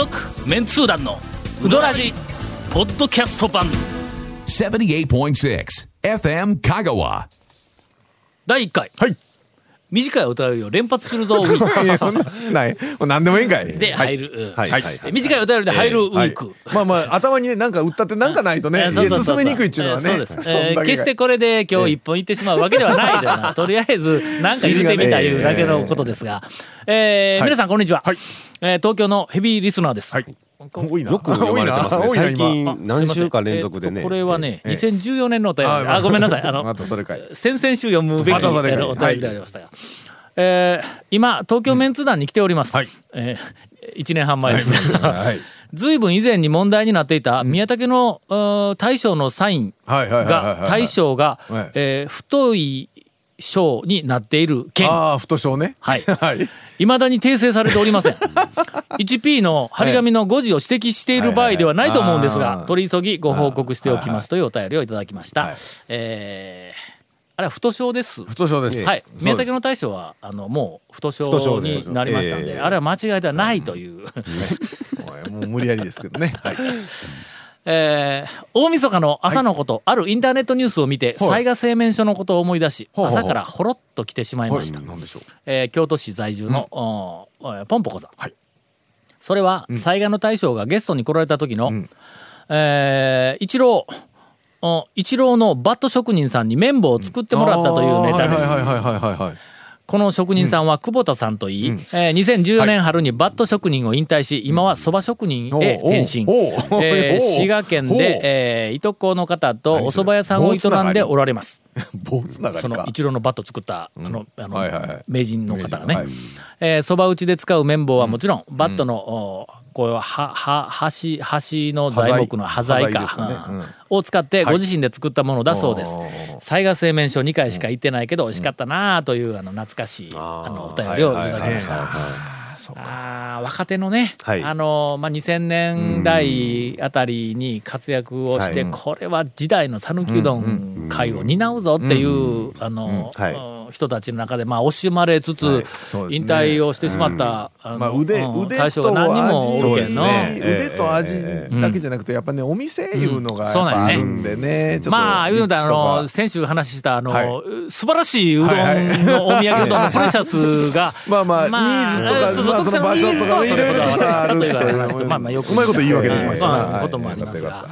続メンツー団のウドラジポッドキャスト版78.6 FM Kagawa. 第1回はい。短いお便りを連発するぞ ウィーいやほんなない。何でもいいんかい。クで入る、はい。はい。え短いお便りで入るウィーク、まあまあ頭にねなんか打ったってなんかないとね、進めにくいっていうのはね。えーそうです、決してこれで今日一本いってしまうわけではないでな。とりあえず何か言ってみたいうだけのことですが、え皆さんこんにちは、はい。えー東京のヘビーリスナーです、はい。多いな。よく読まれてますね。多いな。最近今。何週間連続でね。えーとこれはね、ええ2014年のお便り。あごめんなさい。あのまたそれかい。先々週読むべきお便りでありましたが、えー今東京メンツ団に来ております、はい。え1年半前です。が、はい。ずい。ぶん以前に問題になっていた宮武の、うー大将のサインが大将がはい。えー太い章になっている件ああ太章ね。はい。はい。いまだに訂正されておりません。1P の張り紙の誤字を指摘している場合ではないと思うんですが取り急ぎご報告しておきますというお便りをいただきました、はい。えーあれは太章です。太章です。はい、宮武の大将はあのもう太太章章ですになりましたんで、ええあれは間違いではないという、もう無理やりですけどね。はい。えー大晦日の朝のこと、あるインターネットニュースを見てはい。雑賀製麺所のことを思い出し朝からほろっと来てしまいました、なんでしょう。えー京都市在住の、おーポンポコさん、はい。それは雑賀の大将がゲストに来られた時の、ん。えー一郎お一郎のバット職人さんに綿棒を作ってもらったというネタです、この職人さんは久保田さんといい、えー2014年春にバット職人を引退し、今はそば職人へ転身、えー 滋賀県で、えーいとこの方とお蕎麦屋さんを営んでおられます。棒つながりか。その一郎のバット作ったあのあのはいはいはい。名人の方がねえーそば打ちで使う綿棒はもちろんバットのおこれははは端端の材木の端材か。ね。うん。を使ってご自身で作ったものだそうです。おー。雑賀製麺所2回しか行ってないけど美味しかったなあというあの懐かしいあのお便りをいただきました。あー若手のね、はい。あのまあ、2000年代あたりに活躍をして、はい。これは時代の讃岐うどん会を担うぞっていう、あの、はいうん人たちの中で、まあ、惜しまれつつ、引退をしてしまった、あのまあ腕うん腕大将とが何人も味おるけん腕と味えだけじゃなくてやっぱねお店いうのがやっぱあるんでね。まあいうのであの先週話したあの、はい。素晴らしいうどんのお土産うどんのプレシャスが まあまあニーズとかまあその場所とかいろいろとかあるというとまあまあよくうまいこと言い訳できましたね。まあはい。こともありますが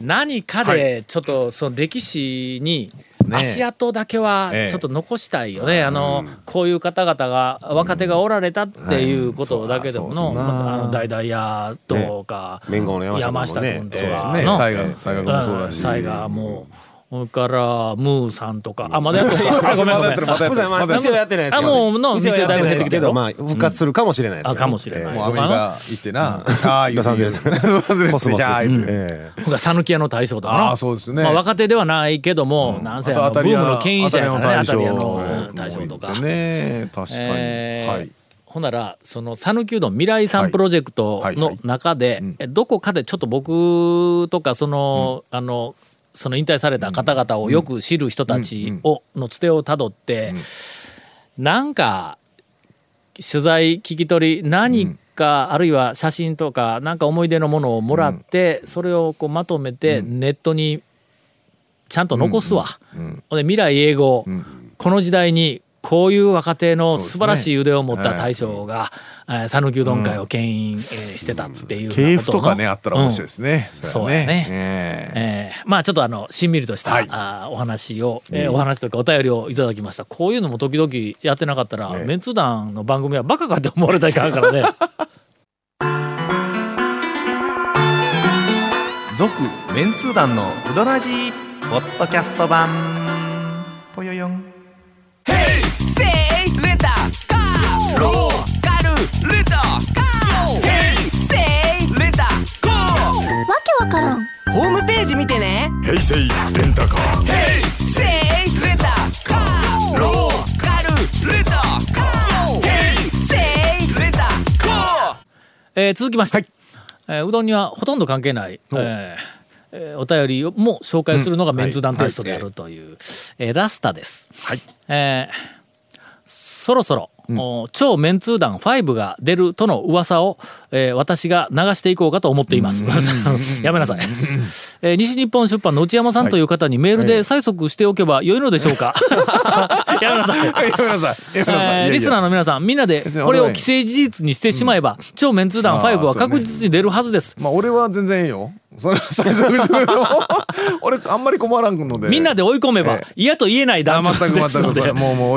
何かでちょっとその歴史にね。足跡だけはええちょっと残したいよね、あのこういう方々が若手がおられたっていうことだけでもの,、あの大々屋とか、山下君とかのね西賀もそうだし。それからムーさんとか。あまだやっとる ごめんごめんまだやってる。まだやってないですけどねあもうの店はやってないですけど店まあ復活するかもしれないですあかもしれない。もうアメリカ行ってな。ああロサンゼルスロサンゼルスコス讃岐屋の大将とかのああそうですね。まあ、若手ではないけども、なんせあのブームの牽引者やからね当たり屋のうん大将とか。ね。確かに、えーはい。ほんならその讃岐うどん未来さんプロジェクトの中でえどこかでちょっと僕とかその、あのその引退された方々をよく知る人たちをのつてをたどって、なんか取材聞き取り何か、あるいは写真とかなんか思い出のものをもらって、それをこうまとめてネットにちゃんと残すわ。未来英語、この時代にこういう若手の素晴らしい腕を持った大将がえー讃岐、うどん会を牽引、えーしてたっていう系譜とかねあったら面白いですね、そうやね。ええ。えーまあちょっとあのしんみりとした、はい。あーお話を、えーお話とかお便りをいただきました。こういうのも時々やってなかったら、メンツ団の番組はバカかって思われたらいからね。続メンツー団のウドラジーポッドキャスト版。ぽよよんからん。ホームページ見てね。平成レンタカー。せいレンタカー。ローカルレンタカー。ヘイセイレンタカー。えー続きまして、えーうどんにはほとんど関係ない、えーえーお便りをも紹介するのがメンツ団テストであるという、えーラスタです。はい。えーそろそろお超メンツー団5が出るとの噂を、えー私が流していこうかと思っています。やめなさい。えー西日本出版の内山さんという方にメールで催促しておけば良いのでしょうか？やめなさい。やめなさい。リスナーの皆さんみんなでこれを既成事実にしてしまえば、超メンツー団5は確実に出るはずです。まあ俺は全然いいよ。それはそれそれそれ 俺あんまり困らんので。みんなで追い込めばえ嫌と言えない団長ですので。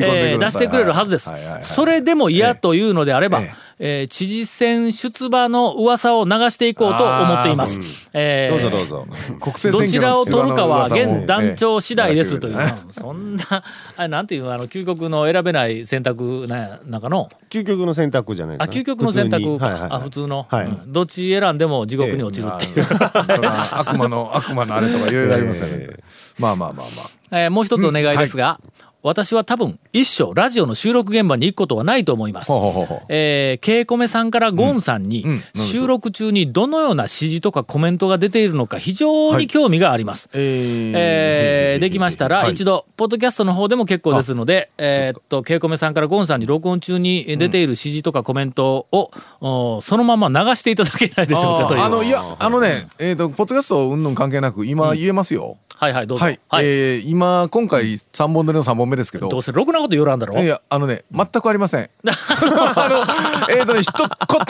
え出してくれるはずです。はいはいはい。それでも嫌というのであればえええー知事選出馬の噂を流していこうと思っています。えーどうぞどうぞ。国政どちらを取るかは現団長次第ですという、え えそんなあれなんていうのあの究極の選べない選択な中の？究極の選択じゃないであすか。究極の選択か、普通に。はいはいはい。あ普通の、はい。うん。どっち選んでも地獄に落ちるっていう、悪魔の悪魔のあれとかいろいろありますよね。まあまあまあまあ。えーもう一つお願いですが、私は多分一生ラジオの収録現場に行くことはないと思います。えー、ケイコメさんからゴンさんにうん。うん。収録中にどのような指示とかコメントが出ているのか非常に興味があります。えー。できましたらはい。一度ポッドキャストの方でも結構ですので、えーっとケイコメさんからゴンさんに録音中に出ている指示とかコメントを、おそのまま流していただけないでしょうかという。あのいやあのねえっとポッドキャストうんぬん関係なく今言えますよ。はいはいどうぞ。はい。えー今今回三本撮りの三本目ですけど。どうせろくなこと言わらんだろ？いや、あのね、全くありません。あの、えっ、とね、一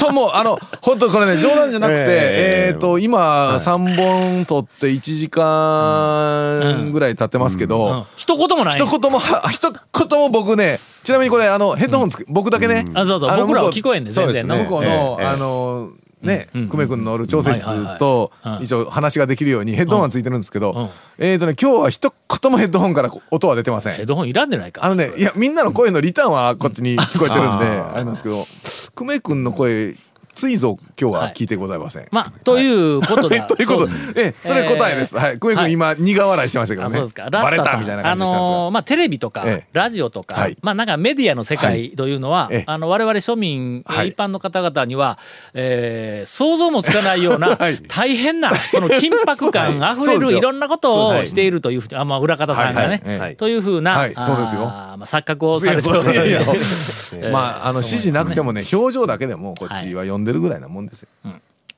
言も、あの、本当これね、冗談じゃなくて、えっ、と、今、3本撮って1時間ぐらい経ってますけど、うん。一言もない。一言もは、一言も僕ね、ちなみにこれ、あの、ヘッドホンつけ、僕だけね、あそうそう。僕らは聞こえんね全然の向こうの、ええ。あの、ね、うん久米君のおる調整室とうん。一応話ができるようにヘッドホンがついてるんですけど、うん。えっ、とね今日は一言もヘッドホンから音は出てません。ヘッドホンいらんでないか。あのね、いや、みんなの声のリターンはこっちに聞こえてるんで、あれなんですけど、久米君の声、ついぞ今日は聞いてございません。まあ、ということだ。ということで、ええ、それ答えです。えーはい。久米君今、苦笑いしてましたけどね。あそうですか。ラバ。レたみたいなあ感じでしたんですがのーまあ、テレビとか、ええ。ラジオとか、はい。まあ、なんかメディアの世界というのは、ええ。あの、我々庶民、はい。一般の方々には、えー想像もつかないような、はい。大変な、その緊迫感 あふれるいろんなことをしているというふうに、あ、まあ、裏方さんがね、というふうな、はい。そうですよ。あーまあ、錯覚をされていやそういやいやる。まあ、あの、指示なくてもね、表情だけでもこっちは読んでるぐらいなもんですよ。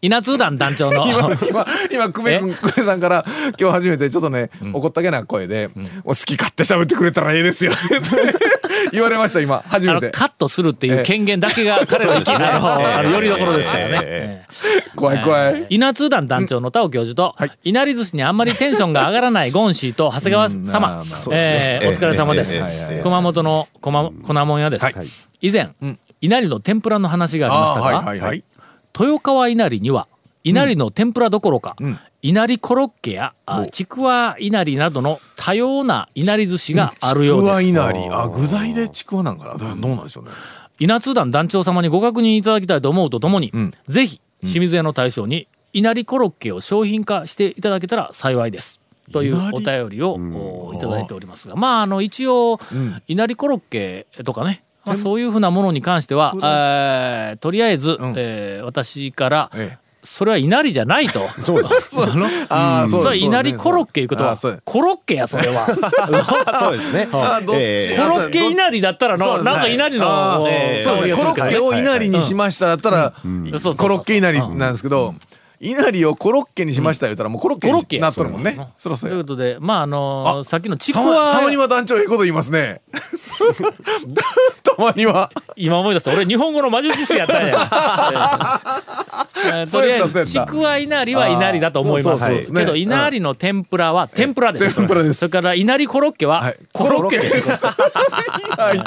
稲通団団長の、今、今、今、久米君、久米さんから今日初めてちょっとね、怒ったげな声で、もう好き勝手喋ってくれたらええですよ。言われました、今、初めて。カットするっていう権限だけが彼らのあのよりどころですからね。ええ。え 怖い怖い。稲通団団長の田尾教授と、はい。いなり寿司にあんまりテンションが上がらないゴンシーと長谷川様。うですね。えーお疲れ様です。熊本のこま粉もん屋です、はい。以前、稲荷の天ぷらの話がありましたが、はいはいはい。豊川稲荷には稲荷の天ぷらどころか、ん稲荷コロッケやあちくわ稲荷などの多様な稲荷寿司があるようちくです。わいなり。あ、具材でちくわなんかな？どうなんでしょうね。稲津団団長様にご確認いただきたいと思うとともに、んぜひ清水屋の大将に稲荷コロッケを商品化していただけたら幸いです。というお便りをおいただいておりますがまああの一応稲荷コロッケとかね、まあ、そういうふうなものに関しては、えーとりあえず、ん。えー私から、ええ。それは稲荷じゃないと。そうああ、そうそれです。稲荷コロッケいうことはコロッケやそれは。そうですね。あどっちええ。コロッケ稲荷だったらのなんか稲荷のそう。コロッケを稲荷にしましただったら、そうそうコロッケ稲荷なんですけど、稲荷をコロッケにしました言ったらもうコロッケになっとるもんね。そろそろという。ことでまああのあさっきのちくたわまたまには団長ええこと言いますね。たまには。今思い出した。俺日本語の魔術師やったんや、えーとりあえずちくわ稲荷は稲荷だと思います。けど稲荷の天ぷらは天ぷらです。天ぷらです。それから稲荷コロッケははい。コロッケです、はい。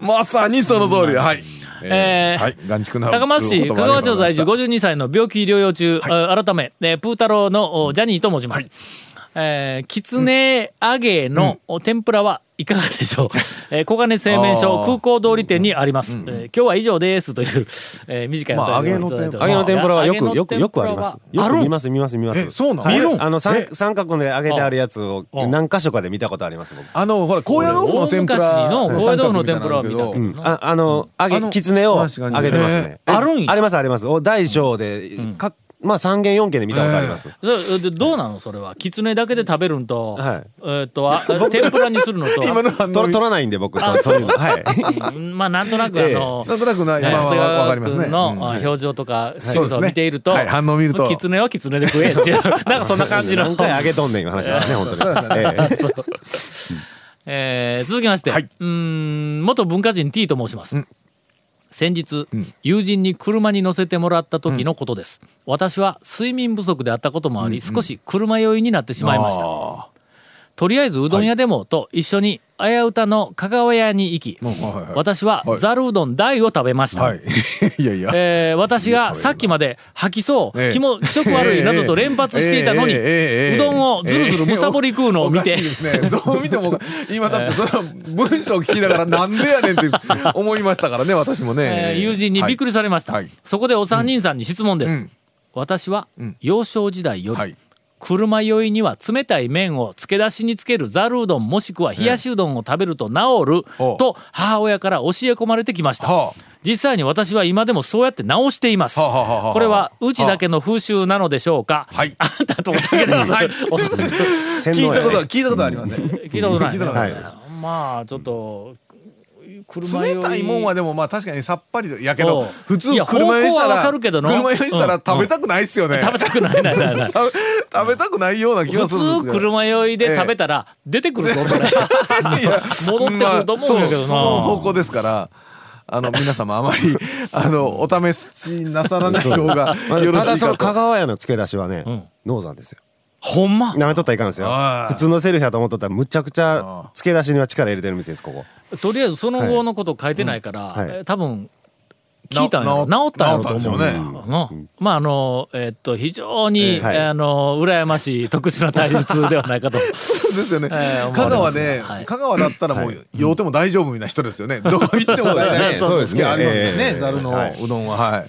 ま、まさにその通り。で。はい。えーはい。眼畜の高松市香川町在住52歳の病気療養中、あ改め、えープー太郎のおジャニーと申します。えーきつね揚げのお天ぷらはいかがでしょう、えー小金製麺所空港通り店にあります、えー今日は以上ですという、えー短いお便りをいただいております揚げの天ぷらはよくよくよくあります。よある？く見ます見ます見ます。えそうなの？はいあの三え？三角で揚げてあるやつをうん何箇所かで見たことあります僕。あの、ほら、高野豆腐の天ぷら。大昔の高野豆腐の天ぷらは見たけど。うん。ああの揚げきつね。を揚げてますね。あるんや。ありますあります。お大小でかまあ3軒4軒で見たことあります。それでどうなの？それは。狐だけで食べるんと、はい。えっとあ 天ぷらにするのと。今のと取らないんで僕そうそういうの。はい。う。んまあなんとなくあの、なんとなくな今はわか川りますね。君のうん。あ表情とか仕草をそうですね。見ていると、はい。反応を見ると。狐は狐で食えっていう。なんかそんな感じの。何回あげとんねんいう話ですね本当に。ええ。えー続きまして、はい。うーん元文化人 T と申します、先日、友人に車に乗せてもらった時のことです、私は睡眠不足であったこともあり、少し車酔いになってしまいましたとりあえずうどん屋でもと一緒にあやうたの香川屋に行き、私ははい。ざるうどん大を食べました、はい。いやいや。えー私がさっきまで吐きそう、ええ。気も気色悪いなどと連発していたのに、えええうどんをずるずるむさぼり食うのを見て、ね。どう見ても今だってその文章を聞きながらなんでやねんって思いましたからね私もね。えー友人にびっくりされました、はい。はい。そこでお三人さんに質問です、うん。私は幼少時代より、はい車酔いには冷たい麺を漬け出しにつけるざるうどんもしくは冷やしうどんを食べると治ると母親から教え込まれてきました、はあ実際に私は今でもそうやって直しています、はあはあはこれはうちだけの風習なのでしょうか、はい。あんたとこだけです、はい。聞いたことは聞いたことはありません。聞いたことない、聞いたことない。まあちょっと車酔い。冷たいもんはでもまあ確かにさっぱりやけど普通車酔いしたらかるけどの車酔いしたらうん。食べたくないっすよね。食べたくないないないない。食べたくないような気がするんですけど。車酔いで食べたら出てくるぞそれ。いや戻ってくると思うんだけどな。まあそうその方向ですからあの皆様あまり あのお試しなさらない方がまあよろただそのしいかと。香川屋の付け出しはねん。ノーザンですよ。ほんま？なめとったらいかんですよ。普通のセルフやと思っとったらむちゃくちゃあ付け出しには力入れてる店ですここ。とりあえずその後のこと書いてないから、はい。えー多分聞いたんや治ったんやろと思う治ったんでしょうなまああのえーっと非常に、えーはい。あの羨ましい特殊な対立ではないかと。そうですよね。えー香川ねはい。香川だったらもう酔うても大丈夫みたいな人ですよね。どこ行ってもね。そうですね。ありますよね。ええざるのはいうどんは。はい。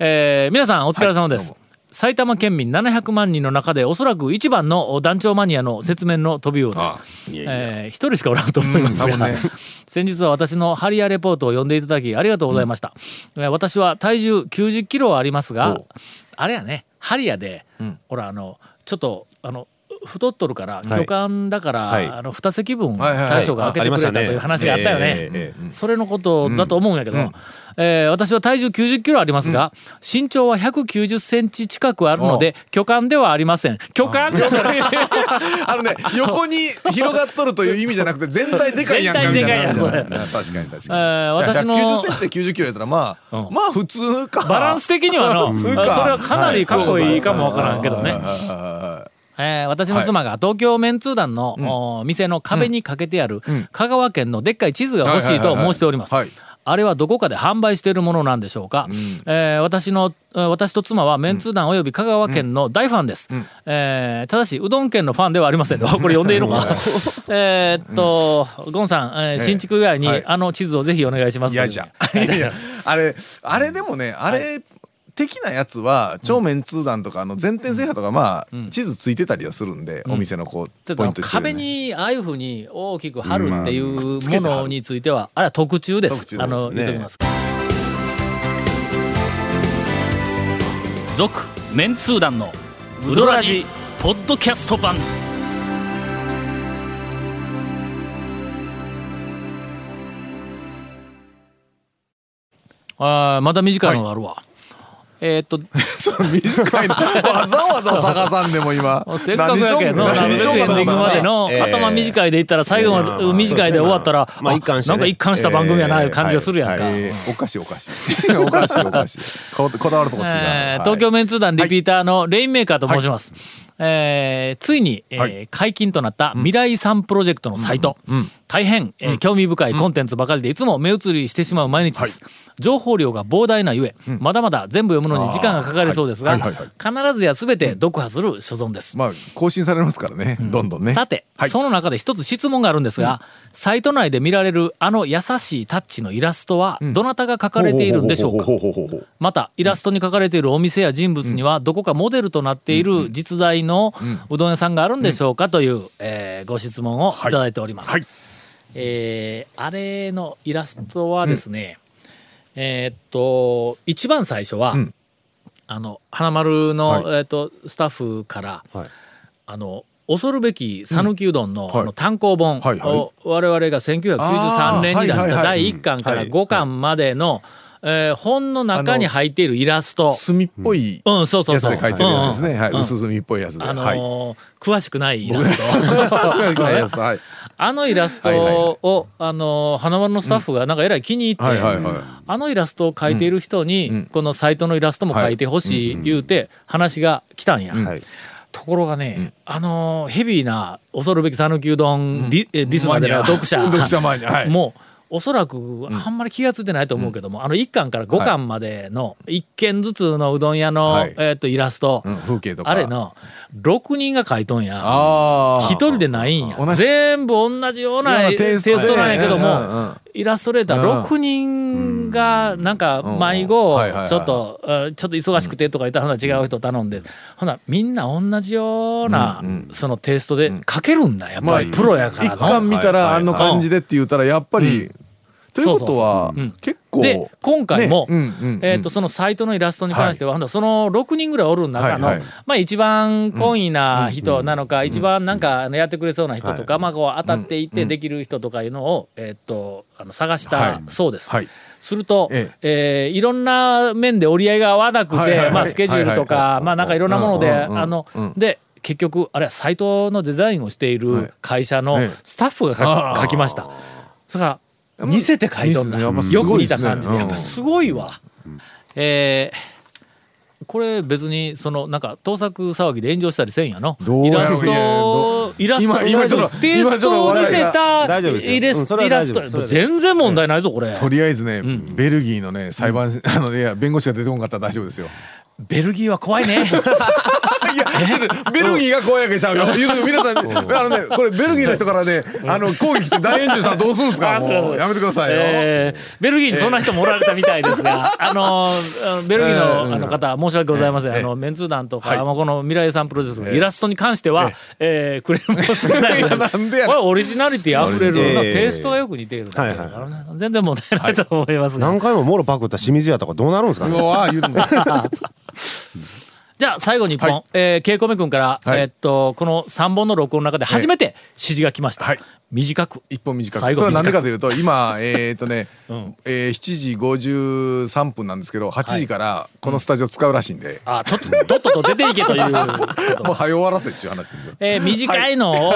えー皆さんお疲れ様です、埼玉県民700万人の中でおそらく一番の団長マニアの説明の飛びようです。あいやいやえー一人しかおらんと思いますが、ね。先日は私のハリアレポートを読んでいただきありがとうございました、えー私は体重90キロはありますがあれやねハリアで、ん。ほらあのちょっとあの太っとるからい。巨漢だから、はい。あの2席分大将が開けてくれたという話があったよね。それのことだと思うんやけど、えー私は体重90キロありますが、身長は190センチ近くあるので巨漢ではありません。巨漢 あのね横に広がっとるという意味じゃなくて全体でかいやんかみたいな。確かに確かに。えー私の90センチで90キロやったらまあうん。まあ普通か。バランス的にはの、それかはかなりかっこいいかもわからんけどね。はえー私の妻が東京メンツー団の、お店の壁にかけてある香川県のでっかい地図が欲しいと申しております。はい。はいはいはい。あれはどこかで販売しているものなんでしょうか、えー私のえー私と妻はメンツー団および香川県の大ファンです、えーただしうどん県のファンではありません。これ読んでいいのかえーっとゴンさん、えー新築以外に、はい。あの地図をぜひお願いします嫌じゃ。いやいやあれあれでもねあれ的なやつは超面通団とかあの全店制覇とかまあ地図ついてたりはするんでお店のこうポイントしてる壁ねにああいうふうに大きく貼るっていううんものについてはあれは特注です。あのね言っときます。続メンツー団のウドラジポッドキャスト版。あーまだ短いのがあるわ。えーっと その短いの。わざわざ探さんでも今。せっかくやけんの何しようか何百円で行くまでのええ頭短いで行ったら最後の短いで終わったらまあ一貫してね。なんか一貫した番組やないう感じがするやんか。えーおかしいおかしい。おかしい おかしい。ここだわるとこ違う、えーはい東京メンツー団リピーターのレインメーカーと申します。えーついに、えーはい。解禁となった未来さんプロジェクトのサイト、大変、えー興味深いコンテンツばかりでいつも目移りしてしまう毎日です、情報量が膨大なゆえ、まだまだ全部読むのに時間がかかりそうですが、はいはいはい。必ずや全て読破する所存です、まあ更新されますからね、どんどんね。さて、はい。その中で一つ質問があるんですが、サイト内で見られるあの優しいタッチのイラストはどなたが描かれているんでしょうか？またイラストに描かれているお店や人物にはどこかモデルとなっている実在のうどん屋さんがあるんでしょうかという、えーご質問をいただいております。はい。えーあれのイラストはですね、えーっと一番最初は、ん。あの花丸の、はい。えー、とスタッフから、はい。あの恐るべき讃岐うどんの,、はい。あの単行本はいはい。を我々が1993年に出した第1巻からはい5巻までの、えー本の中に入っているイラスト。墨っぽいやつで描いてるやつですね、はい、うんうん。薄墨っぽいやつで、あのはい。ー詳しくないイラスト。はい。あのイラストを、あのー花丸のスタッフがなんかえらい気に入って、あのイラストを描いている人に、このサイトのイラストも描いてほしい言うて話が来たんや。はい。ところがね、あのーヘビーな恐るべき讃岐うどんリ,、えリスナーでの読者。読者前にはい。もうおそらくあんまり気が付いてないと思うけども、あの1巻から5巻までの1軒ずつのうどん屋の、はい。えー、とイラスト、うん風景とか。あれの6人が描いとんや。ああ一人でないんや。全部同じようなテイストなんやけどうんうんうもん。イラストレーターうん。6人がなんか迷子ちょっとあちょっと忙しくてとか言ったらほな違う人頼ん。でほなみんな同じようなそのテイストで描けるんだやっぱりプロやから。一の。巻見たらあの感じでって言ったらやっぱり、ということは結構で今回も、ね。うんうんうん。えー、とそのサイトのイラストに関しては、ほんだらその6人ぐらいおる中の、はいはい。まあ、一番懇意な人なのか、一番なんかあのやってくれそうな人とか、まあ、こう当たっていてできる人とかいうのを、えー、とあの探したそうです。はい。すると、ええ。ーいろんな面で折り合いが合わなくて、はいはいはい。まあ、スケジュールとはいはいか、はい。まあ、なんかいろんなもので、うんうんうんあのうんで結局あれはサイトのデザインをしている会社のええ。スタッフが書きあー。書きました。だから似せて書いとんだよく似た感じで。やっぱすごいわ。えーこれ別にそのなんか盗作騒ぎで炎上したりせんやの？イラストイラスト今今ちょっとテイストを似せたイラスうんそれはイラスト全然問題ないぞこれ。とりあえずね、ベルギーのね裁判、あのいや弁護士が出てこんかったら大丈夫ですよ。ベルギーは怖いねいやベルギーが怖いわけちゃうよ。皆さん、あのねこれベルギーの人からねあの抗議来て大炎上したらどうするんですかもう。やめてくださいよ。えーベルギーにそんな人もおられたみたいですが、あのベルギーのあの方申し訳ございません、あのメンツー団とか、はい。まあこの未来さんプロジェクトのイラストに関しては、えー。クレームを少ないいやなこれオリジナリティあふれる、えー。テイストがよく似ているだけだからね、全然問題ないと思いますが、何回ももろパクった清水屋とかどうなるんですかね。うわ言うて。も じゃあ最後に一本、はい。えー、ケイコメ君から、はい。えーっとこの3本の録音の中で初めて指示が来ました、はい。短く。一本短最後く。それは何でか短というと今 えっとね、えー7時53分なんですけど8時からこのスタジオ使うらしいんで、あとっととっとと出ていけという もう早終わらせっていう話ですよ。えー短いのを、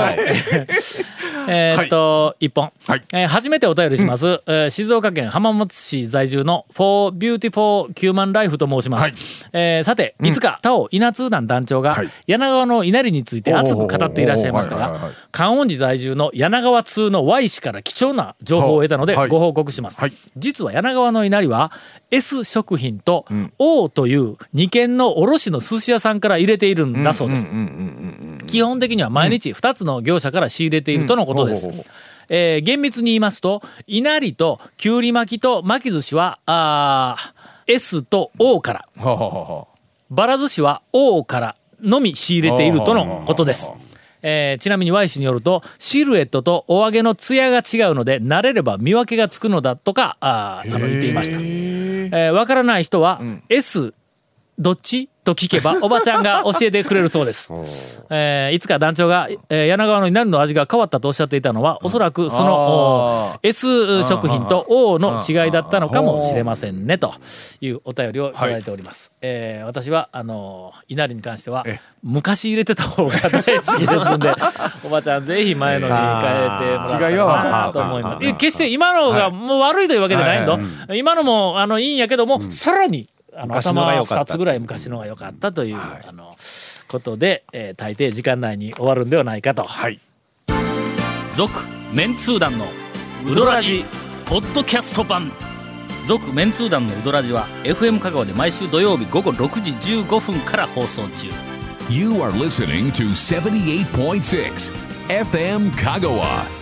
えーっと、一本、はい。えー初めてお便りします、えー静岡県浜松市在住の For Beautiful Human Life と申します、はい。えーさていつか他を稲通団団長がはい。柳川の稲荷について熱く語っていらっしゃいましたが観音寺在住の柳川通の Y 氏から貴重な情報を得たのではい。ご報告します、はい。実は柳川の稲荷は S 食品と O という2軒の卸の寿司屋さんから入れているんだそうです、基本的には毎日2つの業者から仕入れているとのことです。うんえー厳密に言いますと稲荷ときゅうり巻きと巻き寿司はあー S と O から。ばら寿司は O からのみ仕入れているとのことです。えーちなみに Y 氏によるとシルエットとお揚げの艶が違うので慣れれば見分けがつくのだとかあーあの言っていました。えーわからない人は S どっち？と聞けば おばちゃんが教えてくれるそうです。えーいつか団長が、えー柳川の稲荷の味が変わったとおっしゃっていたのはおそらくその S 食品と O の違いだったのかもしれませんねというお便りをいただいております。えー私はあのー稲荷に関してはえ昔入れてた方が大好きですんで おばちゃんぜひ前のに変えてもらいなと思います。え決して今のがもう悪いというわけじゃないんだ、今のもあのいいんやけども、さらにあの昔のが頭良かった2つぐらい昔のが良かったという、あのことで、えー大抵時間内に終わるんではないかと。はい続メンツー団のウドラジポッドキャスト版続メンツー団のウドラジは FM 香川で毎週土曜日午後6時15分から放送中 You are listening to 78.6 FM Kagawa.